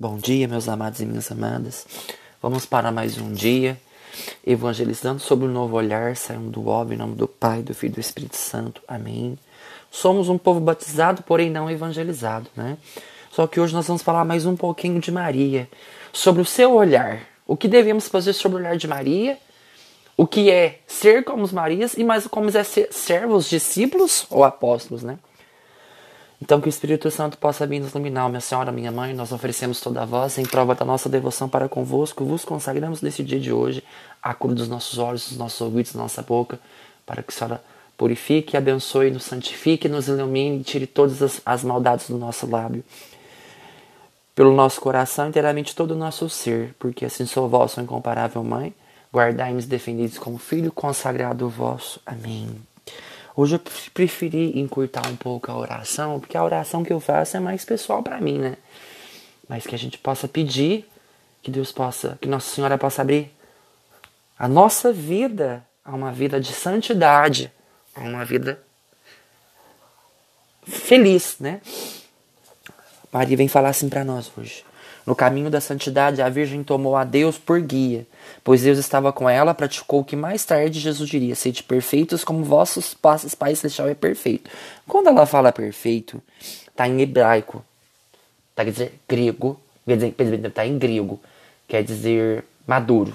Bom dia, meus amados e minhas amadas. Vamos para mais um dia, evangelizando sobre o novo olhar, saindo do óbvio, em nome do Pai, do Filho e do Espírito Santo. Amém. Somos um povo batizado, porém não evangelizado, né? Só que hoje nós vamos falar mais um pouquinho de Maria, sobre o seu olhar. O que devemos fazer sobre o olhar de Maria, o que é ser como os Marias e mais como é ser servos, discípulos ou apóstolos, né? Então que o Espírito Santo possa vir nos iluminar, minha Senhora, minha Mãe, nós oferecemos toda a voz em prova da nossa devoção para convosco, vos consagramos nesse dia de hoje a cura dos nossos olhos, dos nossos ouvidos, da nossa boca, para que a Senhora purifique, abençoe, nos santifique, nos ilumine e tire todas as, as maldades do nosso lábio. Pelo nosso coração, inteiramente todo o nosso ser, porque assim sou vosso incomparável Mãe, guardai-nos defendidos como filho consagrado vosso. Amém. Hoje eu preferi encurtar um pouco a oração, porque a oração que eu faço é mais pessoal para mim, né? Mas que a gente possa pedir que Deus possa, que Nossa Senhora possa abrir a nossa vida a uma vida de santidade, a uma vida feliz, né? Maria vem falar assim para nós hoje. No caminho da santidade, a Virgem tomou a Deus por guia, pois Deus estava com ela, praticou o que mais tarde Jesus diria: sede perfeitos como vossos Pai Celestial é perfeito. Quando ela fala perfeito, está em hebraico, tá quer dizer grego, quer dizer, está em grego, quer dizer maduro,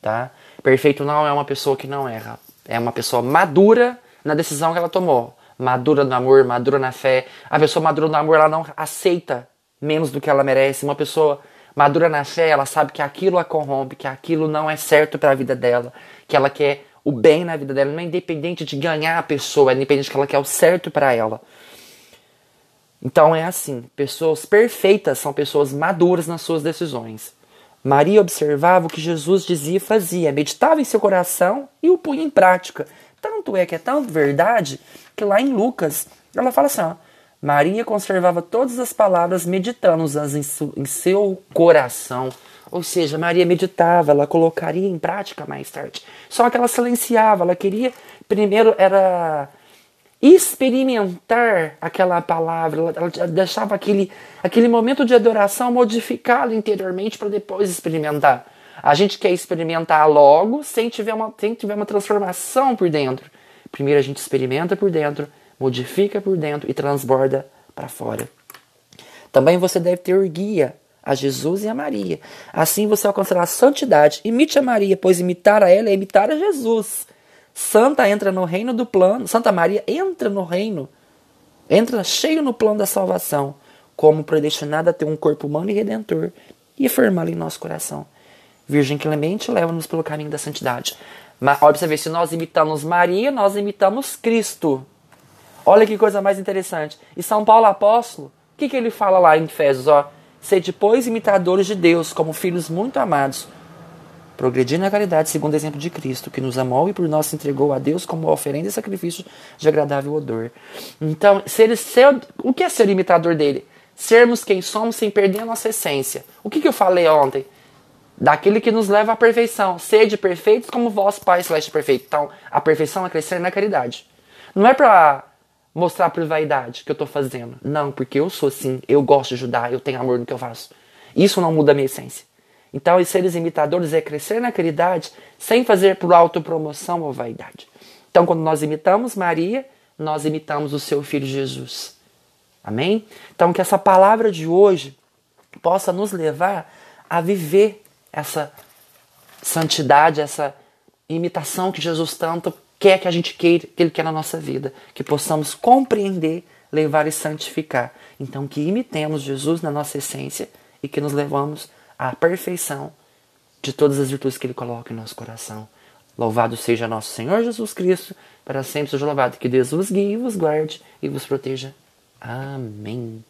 tá? Perfeito não é uma pessoa que não erra, é uma pessoa madura na decisão que ela tomou. Madura no amor, madura na fé. A pessoa madura no amor, ela não aceita menos do que ela merece. Uma pessoa madura na fé, ela sabe que aquilo a corrompe, que aquilo não é certo para a vida dela, que ela quer o bem na vida dela, não é independente de ganhar a pessoa, é independente que ela quer o certo para ela. Então é assim, pessoas perfeitas são pessoas maduras nas suas decisões. Maria observava o que Jesus dizia e fazia, meditava em seu coração e o punha em prática. Tanto é que é tão verdade que lá em Lucas ela fala assim: ó, Maria conservava todas as palavras, meditando-as em, em seu coração. Ou seja, Maria meditava, ela colocaria em prática mais tarde. Só que ela silenciava, ela queria, primeiro era experimentar aquela palavra, ela, deixava aquele, aquele momento de adoração modificá-lo interiormente para depois experimentar. A gente quer experimentar logo sem tiver, uma, sem tiver uma transformação por dentro. Primeiro a gente experimenta por dentro, modifica por dentro e transborda para fora. Também você deve ter guia a Jesus e a Maria. Assim você alcançará a santidade. Imite a Maria, pois imitar a ela é imitar a Jesus. Santa entra no reino do plano. Santa Maria entra no reino, entra cheio no plano da salvação, como predestinada a ter um corpo humano e redentor e formá-lo em nosso coração. Virgem clemente, leva-nos pelo caminho da santidade. Mas observe, se nós imitamos Maria, nós imitamos Cristo. Olha que coisa mais interessante. E São Paulo apóstolo, o que, que ele fala lá em Efésios? Ó, Sede, pois, imitadores de Deus, como filhos muito amados, progredindo na caridade, segundo o exemplo de Cristo, que nos amou e por nós se entregou a Deus como oferenda e sacrifício de agradável odor. Então, ser, ser, o que é ser imitador dele? Sermos quem somos sem perder a nossa essência. O que, que eu falei ontem? Daquele que nos leva à perfeição. Sede perfeitos como vosso Pai Celeste perfeito. Então, a perfeição é crescer na caridade. Não é para mostrar por vaidade que eu estou fazendo. Não, porque eu sou assim, eu gosto de ajudar, eu tenho amor no que eu faço. Isso não muda a minha essência. Então, os seres imitadores é crescer na caridade sem fazer por autopromoção ou vaidade. Então, quando nós imitamos Maria, nós imitamos o seu filho Jesus. Amém? Então, que essa palavra de hoje possa nos levar a viver essa santidade, essa imitação que Jesus tanto quer que a gente queira, que Ele quer na nossa vida, que possamos compreender, levar e santificar. Então, que imitemos Jesus na nossa essência e que nos levamos à perfeição de todas as virtudes que Ele coloca em nosso coração. Louvado seja nosso Senhor Jesus Cristo, para sempre seja louvado. Que Deus vos guie, vos guarde e vos proteja. Amém.